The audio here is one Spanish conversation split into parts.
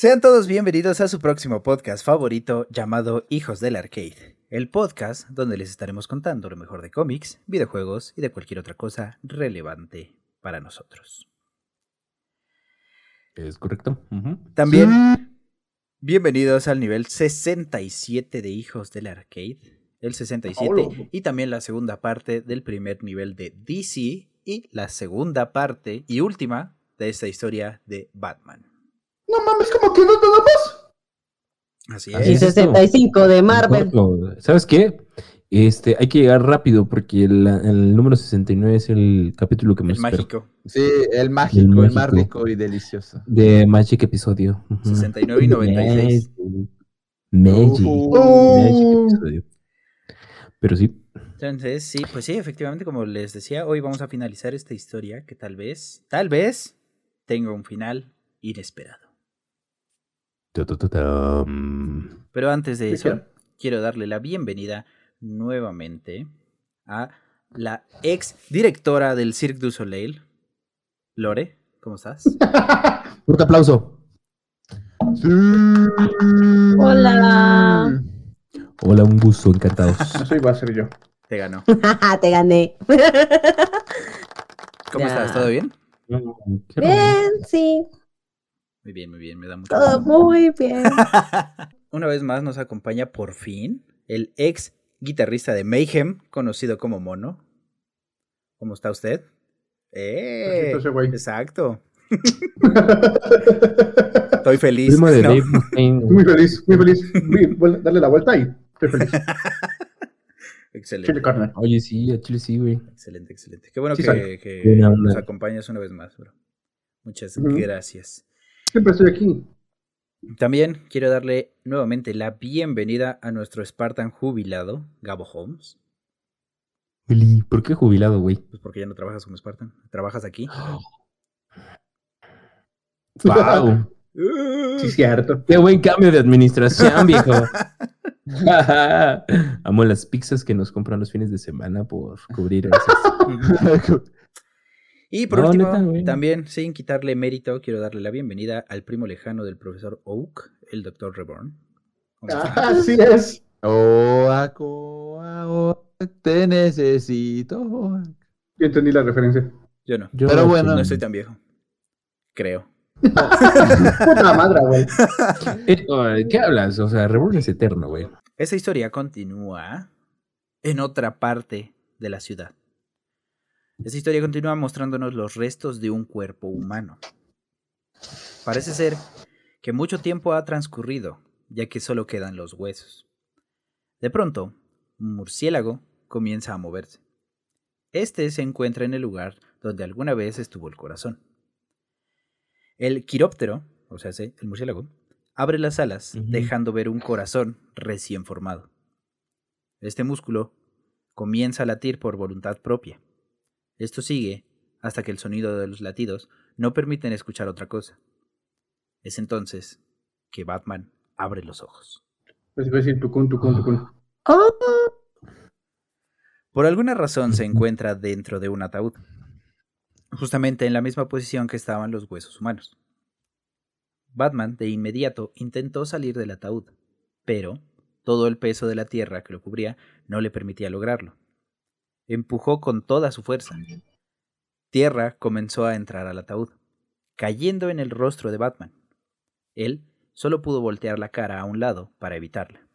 Sean todos bienvenidos a su próximo podcast favorito llamado Hijos del Arcade, el podcast donde les estaremos contando lo mejor de cómics, videojuegos y de cualquier otra cosa relevante para nosotros. Es correcto. También, bienvenidos al nivel 67 de Hijos del Arcade, el 67, Hola. y también la segunda parte del primer nivel de DC y la segunda parte y última de esta historia de Batman. No mames, como que no nada más. Así Así Y es. es. 65 de Marvel. ¿Sabes qué? Este, hay que llegar rápido porque el, el número 69 es el capítulo que El más espero. mágico. Sí, el mágico, el, más mágico. rico y delicioso. De Magic episodio. Ujú. 69 y 96. Magic. Magic episodio. Pero sí. Entonces, sí, pues sí, efectivamente, como les decía, hoy vamos a finalizar esta historia que tal vez, tal vez, tenga un final inesperado. Pero antes de eso, quiero darle la bienvenida nuevamente a la ex directora del Cirque du Soleil, Lore. ¿Cómo estás? Un aplauso. Hola. Hola, un gusto, encantados. Eso iba a ser yo. Te ganó. Te gané. ¿Cómo Ya. estás? ¿Todo bien? Qué Bien, sí. Muy bien, muy bien, me da mucho Todo gusto. muy bien. Una vez más nos acompaña por fin el ex guitarrista de Mayhem, conocido como Mono. ¿Cómo está usted? ¡Eh! Perfecto ese güey. Exacto. Estoy feliz. Muy feliz, muy feliz. Muy- Dale la vuelta y estoy feliz. Chile Excelente. carne. Oye, sí, a Chile sí, güey. Excelente, excelente. Qué bueno Sí que, nos acompañas una vez más, bro. Muchas gracias. Siempre estoy aquí. También quiero darle nuevamente la bienvenida a nuestro Spartan jubilado, Gabo Holmes. Eli, ¿Por qué jubilado, güey? Pues porque ya no trabajas como Spartan. ¿Trabajas aquí? ¡Wow! Sí, cierto. ¡Qué buen cambio de administración, viejo! Amo las pizzas que nos compran los fines de semana por cubrir esas. Y por No, último, neta, también, sin quitarle mérito, quiero darle la bienvenida al primo lejano del profesor Oak, el doctor Reborn. ¿Cómo está? Así es. Oa, coa, oa, te necesito. Yo entendí la referencia. Yo no. Yo Pero bueno. No estoy tan viejo. Creo. Puta madre, güey. Eh, ¿Qué hablas? O sea, Reborn es eterno, güey. Esta historia continúa en otra parte de la ciudad. Esta historia continúa mostrándonos los restos de un cuerpo humano. Parece ser que mucho tiempo ha transcurrido, ya que solo quedan los huesos. De pronto, un murciélago comienza a moverse. Este se encuentra en el lugar donde alguna vez estuvo el corazón. El quiróptero, o sea, sí, el murciélago, abre las alas, dejando ver un corazón recién formado. Este músculo comienza a latir por voluntad propia. Esto sigue hasta que el sonido de los latidos no permiten escuchar otra cosa. Es entonces que Batman abre los ojos. Pues. Oh, Por alguna razón se encuentra dentro de un ataúd, justamente en la misma posición que estaban los huesos humanos. Batman de inmediato intentó salir del ataúd, pero todo el peso de la tierra que lo cubría no le permitía lograrlo. Empujó con toda su fuerza. Tierra comenzó a entrar al ataúd, cayendo en el rostro de Batman. Él solo pudo voltear la cara a un lado para evitarla.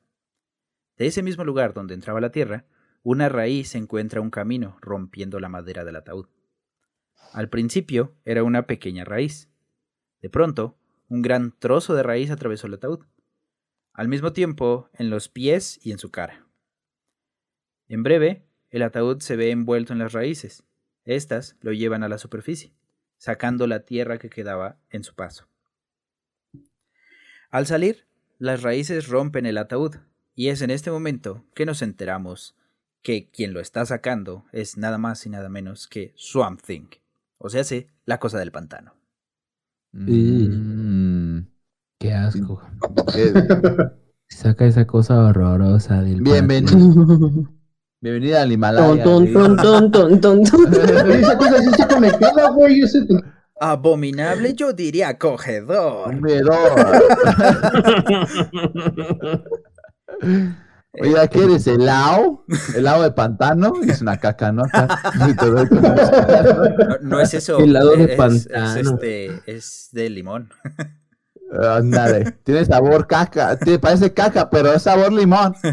De ese mismo lugar donde entraba la tierra, una raíz encuentra un camino rompiendo la madera del ataúd. Al principio era una pequeña raíz. De pronto, un gran trozo de raíz atravesó el ataúd, al mismo tiempo en los pies y en su cara. En breve, el ataúd se ve envuelto en las raíces. Estas lo llevan a la superficie, sacando la tierra que quedaba en su paso. Al salir, las raíces rompen el ataúd, y es en este momento que nos enteramos que quien lo está sacando es nada más y nada menos que Swamp Thing, o sea, sí, la cosa del pantano. Mm. Qué asco. Saca esa cosa horrorosa del Bienvenido. Bienvenida al Ton, Himalaya. ton, ton, ton, ton, ton, ton. Esa cosa sí está conectada, güey. ese- Abominable, yo diría acogedor. Comedor. Oye, ¿qué eres? ¿Helado? ¿Helado de pantano? Es una caca, ¿no? No, no es eso. Helado de es- pantano. Es, este, es de limón. Ándale. Tiene sabor caca. Te parece caca, pero es sabor limón.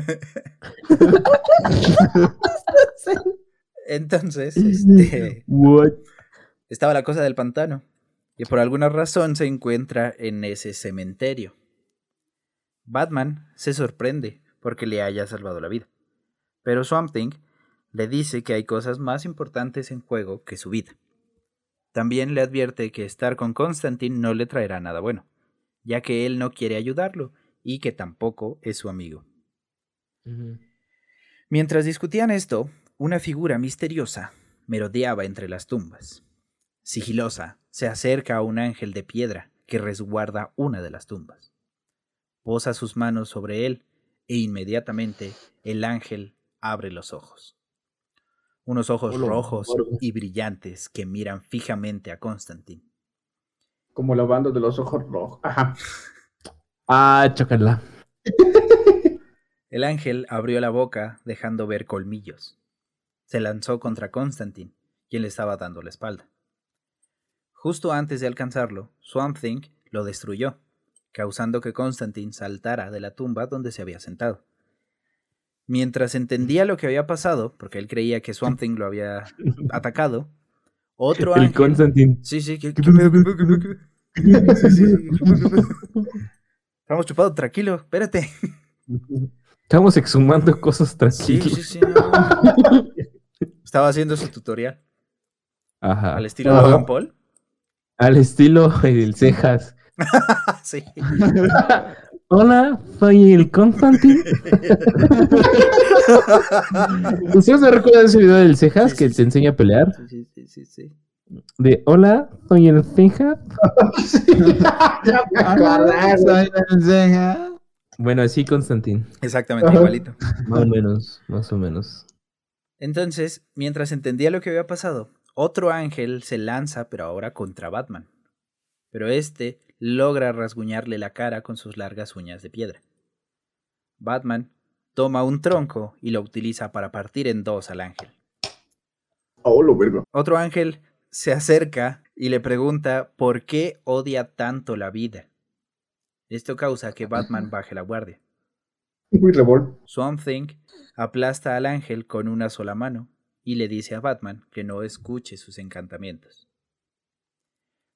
Entonces, este, What? estaba la cosa del pantano. Y por alguna razón se encuentra en ese cementerio. Batman se sorprende porque le haya salvado la vida. Pero Swamp Thing le dice que hay cosas más importantes en juego que su vida. También le advierte que estar con Constantine no le traerá nada bueno, ya que él no quiere ayudarlo y que tampoco es su amigo. Mientras discutían esto, una figura misteriosa merodeaba entre las tumbas. Sigilosa, se acerca a un ángel de piedra que resguarda una de las tumbas. Posa sus manos sobre él e inmediatamente el ángel abre los ojos. Unos ojos rojos y brillantes que miran fijamente a Constantine. Como la banda de los ojos rojos. Ajá. Ah, chócala. El ángel abrió la boca dejando ver colmillos. Se lanzó contra Constantine, quien le estaba dando la espalda. Justo antes de alcanzarlo, Swamp Thing lo destruyó, causando que Constantine saltara de la tumba donde se había sentado. Mientras entendía lo que había pasado, porque él creía que Swamp Thing lo había atacado, otro El ángel... Constantine. Sí, sí, ¿qué, qué pedo, qué pedo, qué pedo, qué pedo? Sí, sí. Estamos chupados, tranquilo, espérate. Estamos exhumando cosas Sí, tranquilos. sí, sí. no. Estaba haciendo su tutorial Ajá. al estilo Ajá. Logan Paul. Al estilo del cejas. sí. Hola, soy el Constantine. ¿Ustedes no recuerdan ese video del cejas Sí, que sí, te sí. enseña a pelear? Sí, sí, sí, sí. De hola, soy el acordé. Bueno, así Constantine. Exactamente Ajá. igualito. Más o menos, más o menos. Entonces, mientras entendía lo que había pasado, otro ángel se lanza, pero ahora contra Batman. Pero este logra rasguñarle la cara con sus largas uñas de piedra. Batman toma un tronco y lo utiliza para partir en dos al ángel. Oh, lo verga. Otro ángel se acerca y le pregunta por qué odia tanto la vida. Esto causa que Batman baje la guardia. Swamp Thing aplasta al ángel con una sola mano y le dice a Batman que no escuche sus encantamientos.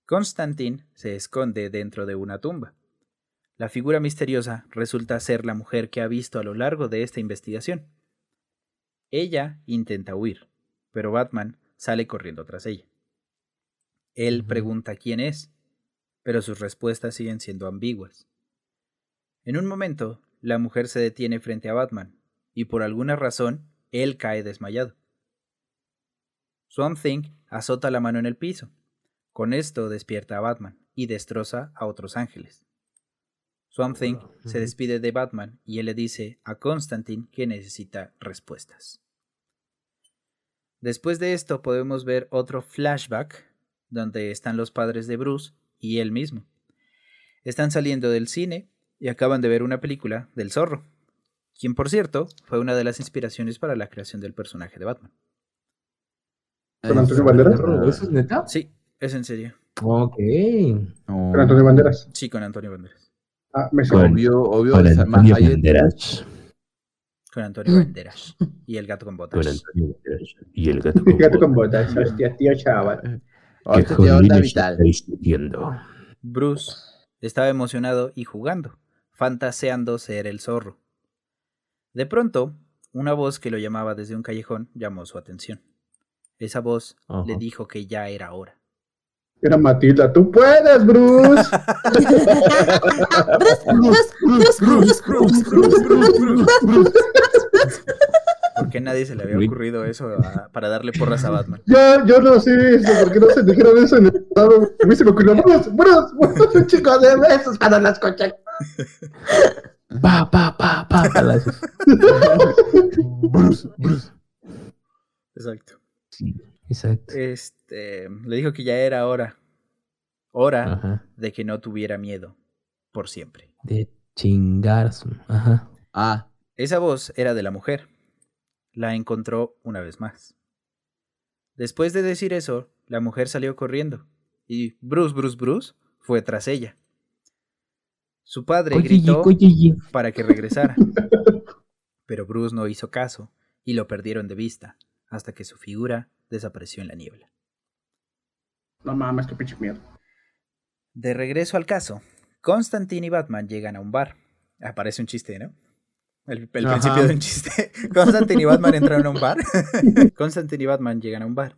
Constantine se esconde dentro de una tumba. La figura misteriosa resulta ser la mujer que ha visto a lo largo de esta investigación. Ella intenta huir, pero Batman sale corriendo tras ella. Él pregunta quién es, pero sus respuestas siguen siendo ambiguas. En un momento, la mujer se detiene frente a Batman, y por alguna razón, él cae desmayado. Swamp Thing azota la mano en el piso. Con esto despierta a Batman y destroza a otros ángeles. Swamp Thing se despide de Batman y él le dice a Constantine que necesita respuestas. Después de esto podemos ver otro flashback donde están los padres de Bruce y él mismo. Están saliendo del cine y acaban de ver una película del zorro, quien por cierto fue una de las inspiraciones para la creación del personaje de Batman. ¿Con Antonio Banderas? ¿Eso es neta? Sí, es en serio. Ok. No. Con Antonio Banderas. Sí, con Antonio Banderas. Ah, me Con-. Obvio, obvio. Con Antonio. Banderas. Con Antonio Banderas. Y el gato con Con botas. Antonio Banderas. Y el gato Mi gato con botas. botas. Hostia, tío chaval. ¿Qué este tío onda vital. Bruce estaba emocionado y jugando, fantaseando ser el zorro. De pronto, una voz que lo llamaba desde un callejón llamó su atención. Esa voz le dijo que ya era hora. Era Matilda. ¡Tú puedes, Bruce! ¿Por qué nadie se le había ocurrido eso a- para darle porras a Batman? Yo, yo no sé eso, porque no se dijeron eso en el estado. A mí se me ocurrió, Bruce, Bruce, Bruce, un chico de besos cuando las escuché. Pa, pa, pa, pa. palazos. Bruce, Bruce. Exacto. Sí, exacto. Este, le dijo que ya era hora. Hora Ajá. de que no tuviera miedo por siempre. De chingarse. Ajá. Ah, Esa voz era de la mujer. La encontró una vez más. Después de decir eso, la mujer salió corriendo y Bruce, Bruce, Bruce fue tras ella. Su padre gritó para que regresara, pero Bruce no hizo caso y lo perdieron de vista hasta que su figura desapareció en la niebla. No mames, qué pinche miedo. De regreso al caso, Constantine y Batman llegan a un bar. Aparece un chiste, ¿no? El, principio de un chiste. Constantine y Batman entraron a un bar. Constantine y Batman llegan a un bar.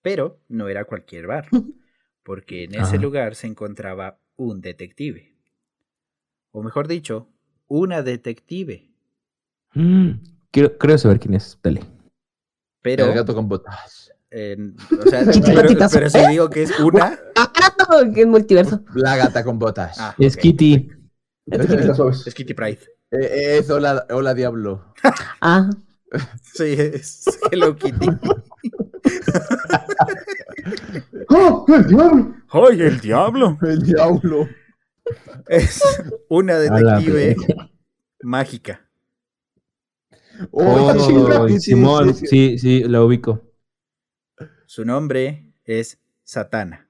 Pero no era cualquier bar. Porque en ese lugar se encontraba un detective. O mejor dicho, una detective. Mm, creo, creo saber quién es. Dale. Pero, el gato con botas. eh, o sea, pero, pero si digo que es una. Ah, qué multiverso. La gata con botas. Ah, Es. Kitty. Chiquitas suaves. Es Kitty Pride. Eh, es hola, hola diablo. Ah, Sí, es Hello Kitty. ¡Oh, el diablo! ¡Ay, el diablo! El diablo. Es una detective mágica. Oh, sí, Oh, sí, sí, Simón, sí, sí. la ubico. Su nombre es Satana.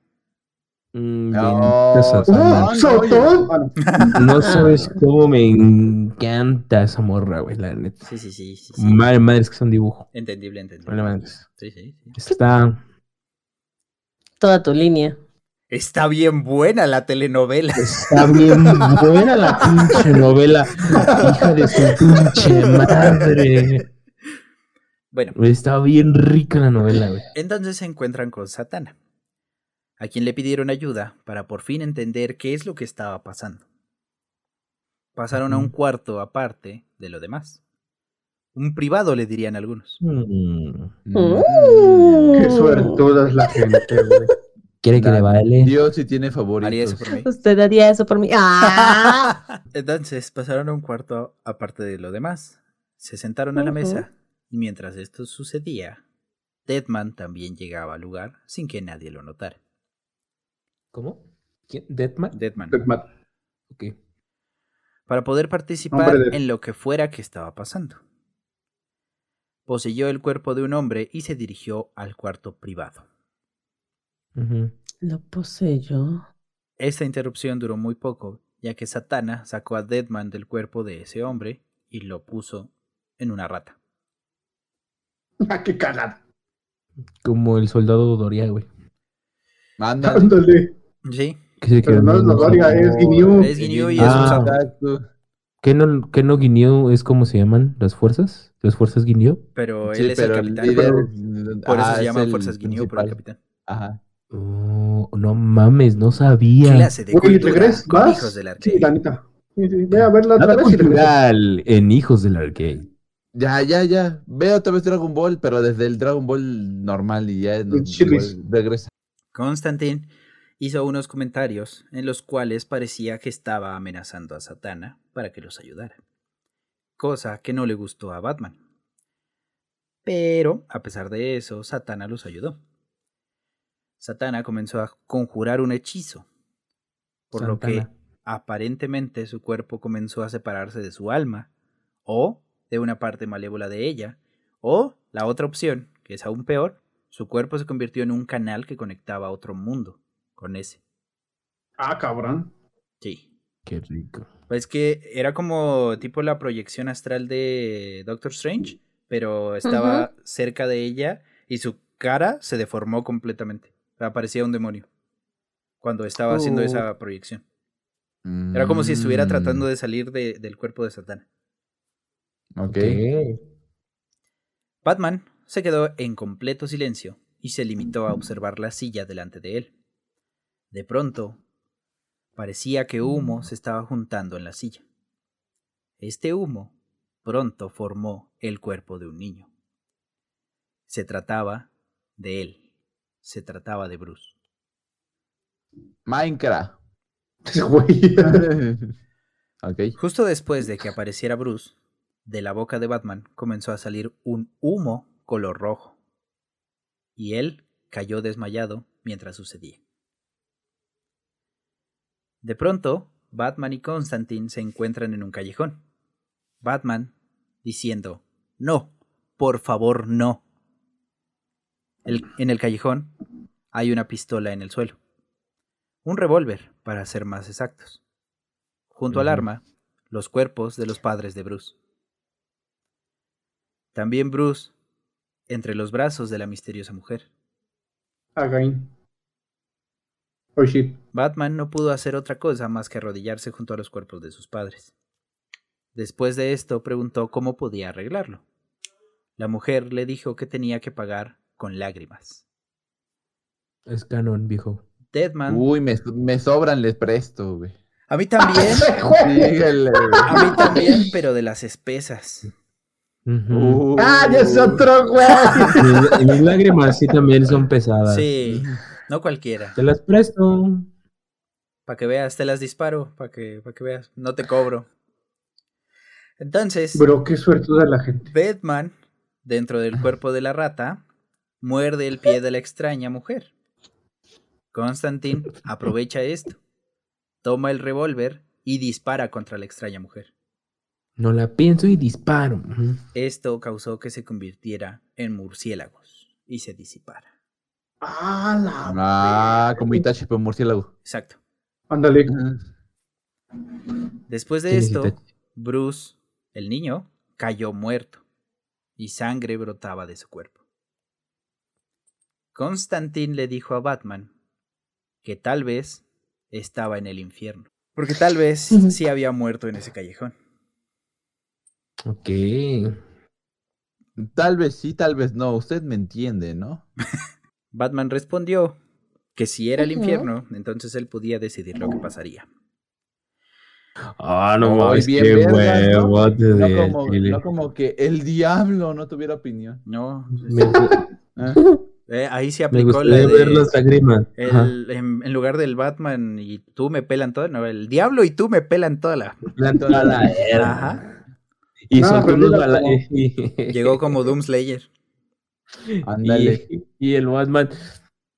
Mm, No, sabes cómo me encanta esa morra, güey, la neta. Sí, sí, sí. sí, sí. Madre, madre, es que es un dibujo. Entendible, Vale, entendible. Sí, sí, sí. Está, toda tu línea. Está bien buena la telenovela. está bien buena la pinche novela. Hija de su pinche madre. Bueno, Está bien rica la novela, güey. entonces se encuentran con Satana, a quien le pidieron ayuda para por fin entender qué es lo que estaba pasando. Pasaron a un cuarto aparte de lo demás. Un privado, le dirían algunos. Mm. Mm. Qué suertuda es la gente, güey. ¿Quiere que le baile? Dios sí tiene Haría favoritos. eso por mí. Usted haría eso por mí. Ah. Entonces pasaron a un cuarto aparte de lo demás. Se sentaron a la mesa y mientras esto sucedía, Deadman también llegaba al lugar sin que nadie lo notara. ¿Cómo? ¿Quién? ¿Deadman? Deadman. Deadman. Ok. Para poder participar de- en lo que fuera que estaba pasando. Poseyó el cuerpo de un hombre y se dirigió al cuarto privado. Lo poseyó. Esta interrupción duró muy poco, ya que Satana sacó a Deadman del cuerpo de ese hombre y lo puso en una rata. Ah, qué cagada. Como el soldado Doria, güey. Manda. Ándale. Sí, Que Pero quedó no es Doria, es Guineo. es Guineo y es Ah. un. ¿Qué no, qué no Guineo es como se llaman las fuerzas? ¿Las fuerzas Guineo? Pero Sí, él es pero el capitán. líder- Por eso ah, se es llaman Fuerzas Guineo por el capitán. Ajá. Oh, no mames, no sabía. Clase de con ¿Vas? hijos del Sí, arcade. la neta. Sí, sí, Ve a verla otra Nada vez y en Hijos del Arcade. Ya, ya, ya. Ve otra vez Dragon Ball, pero desde el Dragon Ball normal y ya Chilis. regresa. Constantine hizo unos comentarios en los cuales parecía que estaba amenazando a Satana para que los ayudara. Cosa que no le gustó a Batman. Pero, a pesar de eso, Satana los ayudó. Satana comenzó a conjurar un hechizo, por lo que aparentemente su cuerpo comenzó a separarse de su alma, o de una parte malévola de ella, o la otra opción, que es aún peor, su cuerpo se convirtió en un canal que conectaba a otro mundo con ese. Ah, cabrón. Sí. Qué rico. Pues que era como tipo la proyección astral de Doctor Strange, pero estaba cerca de ella y su cara se deformó completamente. O sea, parecía un demonio cuando estaba haciendo Oh. esa proyección. Era como si Mm. estuviera tratando de salir de- del cuerpo de Satán. Ok. Batman se quedó en completo silencio y se limitó a observar la silla delante de él. De pronto, parecía que humo se estaba juntando en la silla. Este humo pronto formó el cuerpo de un niño. Se trataba de él. Se trataba de Bruce. Minecraft. Güey. ok. Justo después de que apareciera Bruce, de la boca de Batman comenzó a salir un humo color rojo. Y él cayó desmayado mientras sucedía. De pronto, Batman y Constantine se encuentran en un callejón. Batman diciendo, no, por favor, no. El- en el callejón hay una pistola en el suelo. Un revólver, para ser más exactos. Junto al arma, los cuerpos de los padres de Bruce. También Bruce, entre los brazos de la misteriosa mujer. Again. Oh shit. Batman no pudo hacer otra cosa más que arrodillarse junto a los cuerpos de sus padres. Después de esto preguntó cómo podía arreglarlo. La mujer le dijo que tenía que pagar con lágrimas. Es canon, viejo. Deadman, Uy, me, me sobran, les presto, güey. a mí también, a mí también, pero de las espesas. Ujú. Uy. ¡Ah, ya es otro, güey! Y, mis lágrimas sí también son pesadas. Sí, no cualquiera. Te las presto. Para que veas, te las disparo, para que, para que veas, no te cobro. Entonces, Bro, qué suertuda la gente. Batman, dentro del cuerpo de la rata, muerde el pie de la extraña mujer. Constantine aprovecha esto, toma el revólver y dispara contra la extraña mujer. No la pienso y disparo. Esto causó que se convirtiera en murciélagos y se disipara. ¡Ah, la... Ah, como Itachi, pero murciélago. Exacto. Ándale. Después de ¿Quién es esto? Bruce, el niño, cayó muerto y sangre brotaba de su cuerpo. Constantine le dijo a Batman que tal vez estaba en el infierno, porque tal vez sí había muerto en ese callejón. Ok. Tal vez sí, tal vez no. Usted me entiende, ¿no? Batman respondió que si era el infierno, entonces él podía decidir lo que pasaría. Ah, no bien qué vergas, ¿no? como, Chile. no como que el diablo no tuviera opinión. No, Me, ¿eh? Eh, ahí se aplicó la gustaría ver de las lágrimas. El- en, en lugar del Batman y tú me pelan toda, no, el diablo y tú me pelan toda la. La toda la verga. Ajá. Y No, pero unos y- Llegó como Doomslayer. Ándale. Y, y el Batman.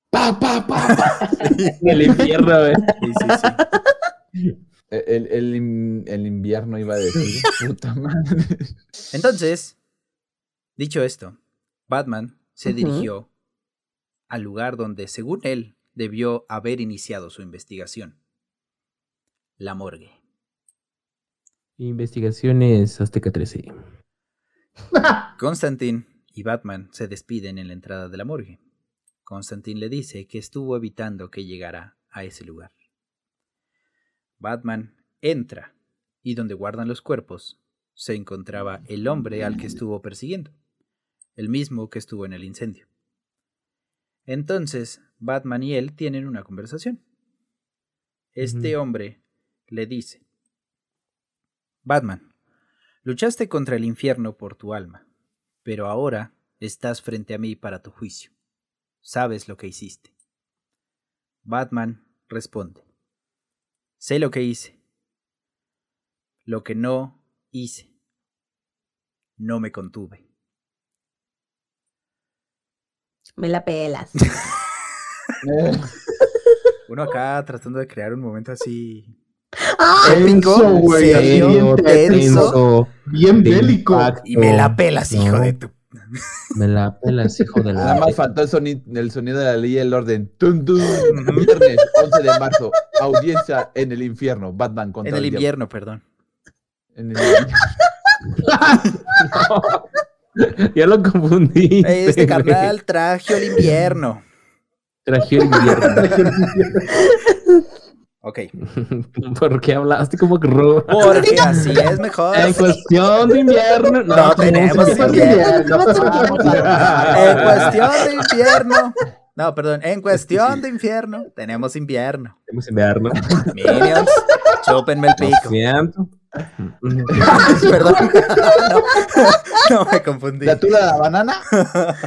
¡Pa, pa, pa! pa! en el infierno, güey. Sí, sí, sí. El, el, in- el invierno iba a decir. Puta madre. Entonces, dicho esto, Batman se Ujú. dirigió al lugar donde, según él, debió haber iniciado su investigación. La morgue. Investigaciones Azteca 13. Constantine y Batman se despiden en la entrada de la morgue. Constantine le dice que estuvo evitando que llegara a ese lugar. Batman entra y donde guardan los cuerpos se encontraba el hombre al que estuvo persiguiendo, el mismo que estuvo en el incendio. Entonces, Batman y él tienen una conversación. Este hombre le dice, Batman, luchaste contra el infierno por tu alma, pero ahora estás frente a mí para tu juicio. Sabes lo que hiciste. Batman responde, sé lo que hice. Lo que no hice. No me contuve. Me la pelas. Uno acá tratando de crear un momento así ¡Ah! épico, Tenso, güey, bien tenso. Bien bélico. impacto. Y me la pelas, hijo No. de tu. Me la pelas, hijo de Nada la. más faltó el sonido, el sonido de la ley y el orden. Tun, tun. Viernes 11 de marzo. Audiencia en el infierno. Batman contra En el invierno, perdón. En el invierno. ya lo confundí. Este carnal traje el invierno. Traje el invierno. Ok. ¿Por qué hablaste como que Porque así es mejor. En cuestión de invierno. No tenemos invierno. En cuestión de invierno. No, perdón. En cuestión de infierno, tenemos invierno. Tenemos invierno. Minions, chúpenme el Lo pico. Perdón. No, no me confundí. ¿La tula de la banana?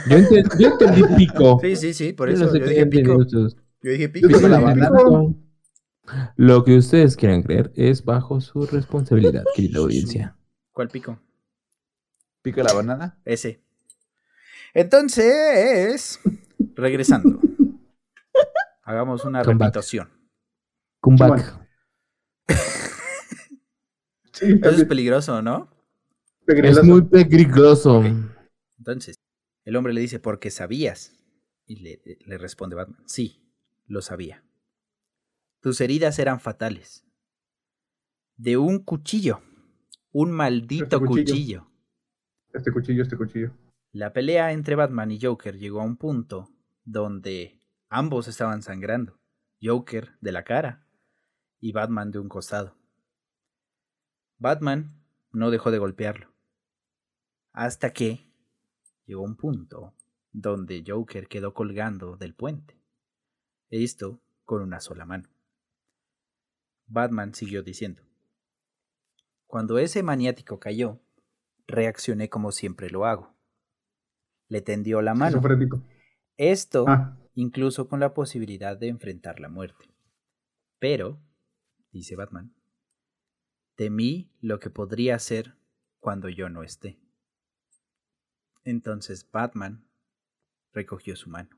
Yo entendí, yo entendí pico. Sí, sí, sí, por Yo eso no sé yo qué dije pico. Yo dije pico. Pico la Yo entendí banana. pico. Lo que ustedes quieran creer es bajo su responsabilidad, querida audiencia. ¿Cuál pico? ¿Pico la banana? Ese. Entonces, regresando. Hagamos una Come back. repitación. Comeback. Sí, Eso es también. peligroso, ¿no? Es muy peligroso. Entonces, el hombre le dice, porque sabías. Y le, le responde Batman, sí, lo sabía. Tus heridas eran fatales. De un cuchillo. Un maldito Este cuchillo. cuchillo. Este cuchillo, este cuchillo. La pelea entre Batman y Joker llegó a un punto donde ambos estaban sangrando. Joker de la cara y Batman de un costado. Batman no dejó de golpearlo. Hasta que llegó un punto donde Joker quedó colgando del puente. Esto con una sola mano. Batman siguió diciendo. Cuando ese maniático cayó, reaccioné como siempre lo hago. Le tendió la mano. Esto Ah, incluso con la posibilidad de enfrentar la muerte. Pero, dice Batman, temí lo que podría ser cuando yo no esté. Entonces Batman recogió su mano.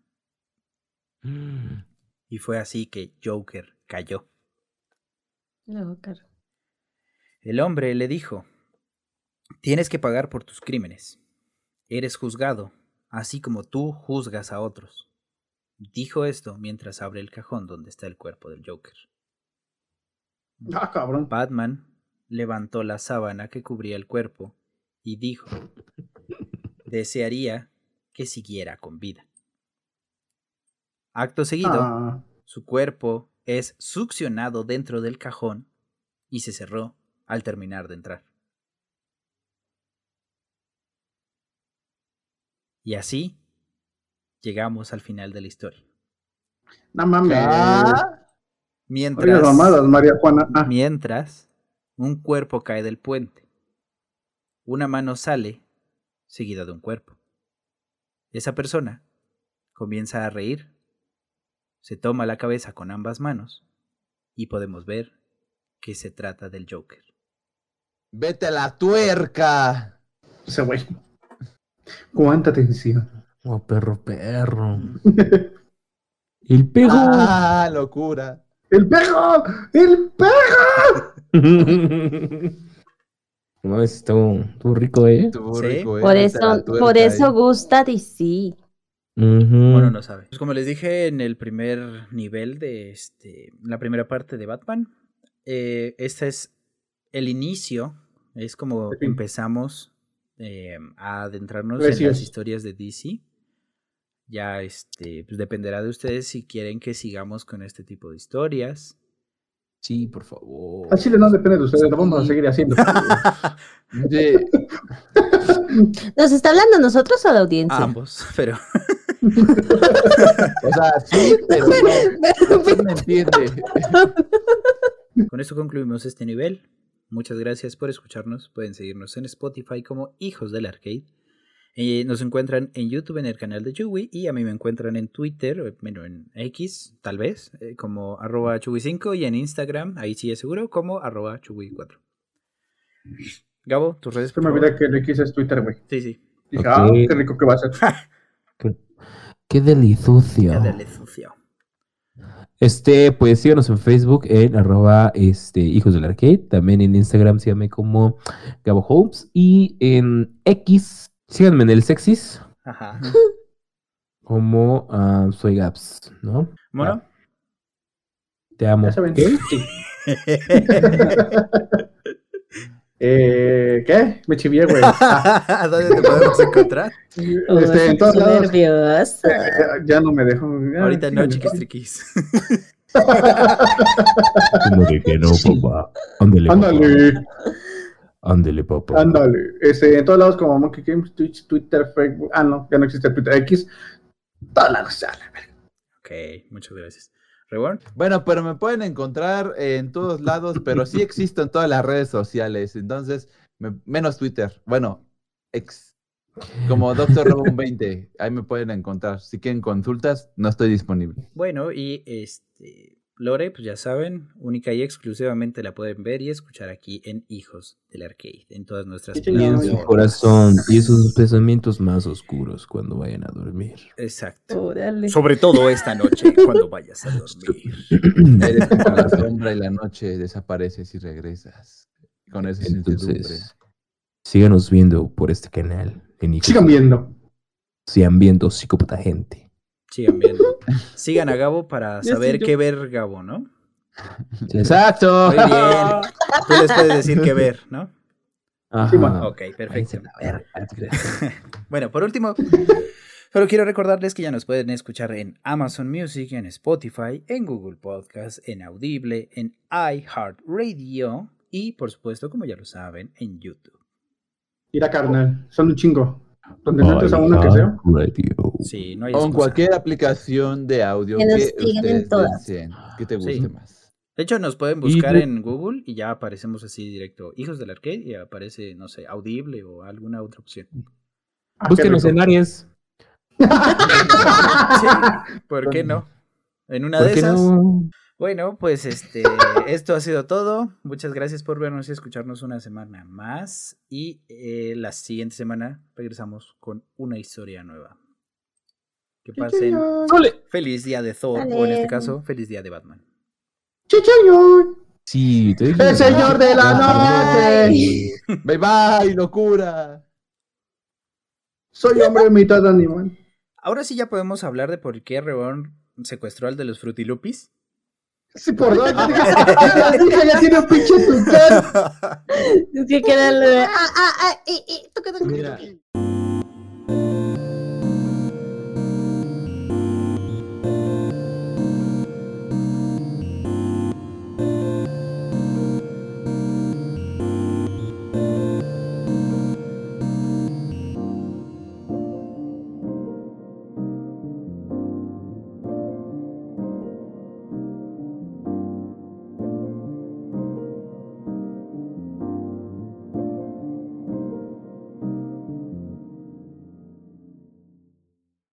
Y fue así que Joker cayó. Joker. El hombre le dijo, tienes que pagar por tus crímenes. Eres juzgado, así como tú juzgas a otros. Dijo esto mientras abre el cajón donde está el cuerpo del Joker. ah, cabrón. Batman levantó la sábana que cubría el cuerpo y dijo, desearía que siguiera con vida. Acto seguido, Ah, su cuerpo es succionado dentro del cajón y se cerró al terminar de entrar. Y así llegamos al final de la historia. no mames. Ah, Mientras, mamadas, María Juana. Ah, mientras un cuerpo cae del puente, una mano sale seguida de un cuerpo. Esa persona comienza a reír, se toma la cabeza con ambas manos y podemos ver que se trata del Joker. Vete a la tuerca. ese güey. Cuánta tensión. Oh, perro, perro. El pego. Ah, locura. ¡El pego! ¡El pego! No estuvo, estuvo rico, ¿eh? Estuvo Sí. rico, eh. Por eso, por eso gusta DC. Bueno, no sabe. Pues como les dije en el primer nivel de este, la primera parte de Batman, eh, este es el inicio, es como Sí. empezamos eh, a adentrarnos en las historias de DC. Ya este, pues dependerá de ustedes si quieren que sigamos con este tipo de historias. Sí, por favor. Al chile no depende de ustedes, lo vamos a seguir haciendo. Sí. ¿Nos está hablando a nosotros o a la audiencia? A ambos, pero O sea, sí, pero no. Me entiende. con esto concluimos este nivel. Muchas gracias por escucharnos. Pueden seguirnos en Spotify como Hijos del Arcade. Eh, nos encuentran en YouTube en el canal de Chewy y a mí me encuentran en Twitter, eh, bueno, en X tal vez, eh, como arroba Chewy5 y en Instagram, ahí sí es seguro, como arroba Chewy4. Gabo, tus redes Se por me olvida que el X es Twitter, güey. Sí, sí. Dije, ah, qué rico que va a ser. Qué, qué delisucio. Ya dale sucio. Este, pues síganos en Facebook en arroba este, hijos del arcade. También en Instagram síganme como Gabo Holmes. Y en X, síganme en el Sexis Ajá. como ah, soy Gaps, ¿no? Bueno. Te amo. Ya saben. ¿Qué? Sí. eh, ¿Qué? Me chivié, güey. Ah, ¿Dónde te podemos encontrar? este, en todos lados. nervioso. eh, ya no me dejo. Ya, Ahorita no, síganme. chiquistriquis. Como de que no, papá. Ándale, papá. Ándale, papá. ándale. Este, en todos lados como Monkey Games, Twitch, Twitter, Facebook. Ah, no, ya no existe Twitter X. Todos lados. Ok, muchas gracias. Reborn. Bueno, pero me pueden encontrar en todos lados, pero sí existo en todas las redes sociales. Entonces, me- menos Twitter. Bueno, ex. Como Doctor Robon 20. Ahí me pueden encontrar. Si quieren consultas, no estoy disponible. Bueno, y este Lore, pues ya saben, única y exclusivamente la pueden ver y escuchar aquí en Hijos del Arcade, en todas nuestras Y en su corazón y esos pensamientos más oscuros cuando vayan a dormir. Exacto. Órale. Sobre todo esta noche, cuando vayas a dormir. Eres como la sombra y la noche desapareces y regresas. Con incertidumbre. Entonces, síganos viendo por este canal. En Hijos Sigan viendo. Sigan viendo psicópata gente. Sigan viendo. Sigan a Gabo para saber qué ver Gabo, ¿no? Exacto. Muy bien. Tú les puedes decir qué ver, ¿no? Ajá. Sí, bueno. Ok, perfecto. Bueno, por último, solo quiero recordarles que ya nos pueden escuchar en Amazon Music, en Spotify, en Google Podcast, en Audible, en iHeartRadio y, por supuesto, como ya lo saben, en YouTube. Mira, carnal. Son un chingo. Donde no entres a uno que sea. Radio. Sí, no hay O en excusa. cualquier aplicación de audio Que que, ustedes todas. deseen, que te guste Sí. más. De hecho, nos pueden buscar en Google y ya aparecemos así directo. Hijos del Arcade y aparece, no sé, Audible o alguna otra opción. Ah, Búsquenos en Aries. Sí, ¿por qué no? En una ¿Por de qué esas. no? Bueno, pues este, esto ha sido todo. Muchas gracias por vernos y escucharnos una semana más. Y eh, la siguiente semana regresamos con una historia nueva. Que pasen ¡Ole! feliz día de Thor, o en este caso, feliz día de Batman. Chichañón. Sí, te dije. El señor de la noche. Bye bye, locura. Soy hombre mitad animal. Ahora sí ya podemos hablar de por qué Reborn secuestró al de los Frutilupis. Sí, por dos. Dije, "Ah, la hija ya tiene un pinche. Es que de. Ah, ah, ah, toca, toca, toca.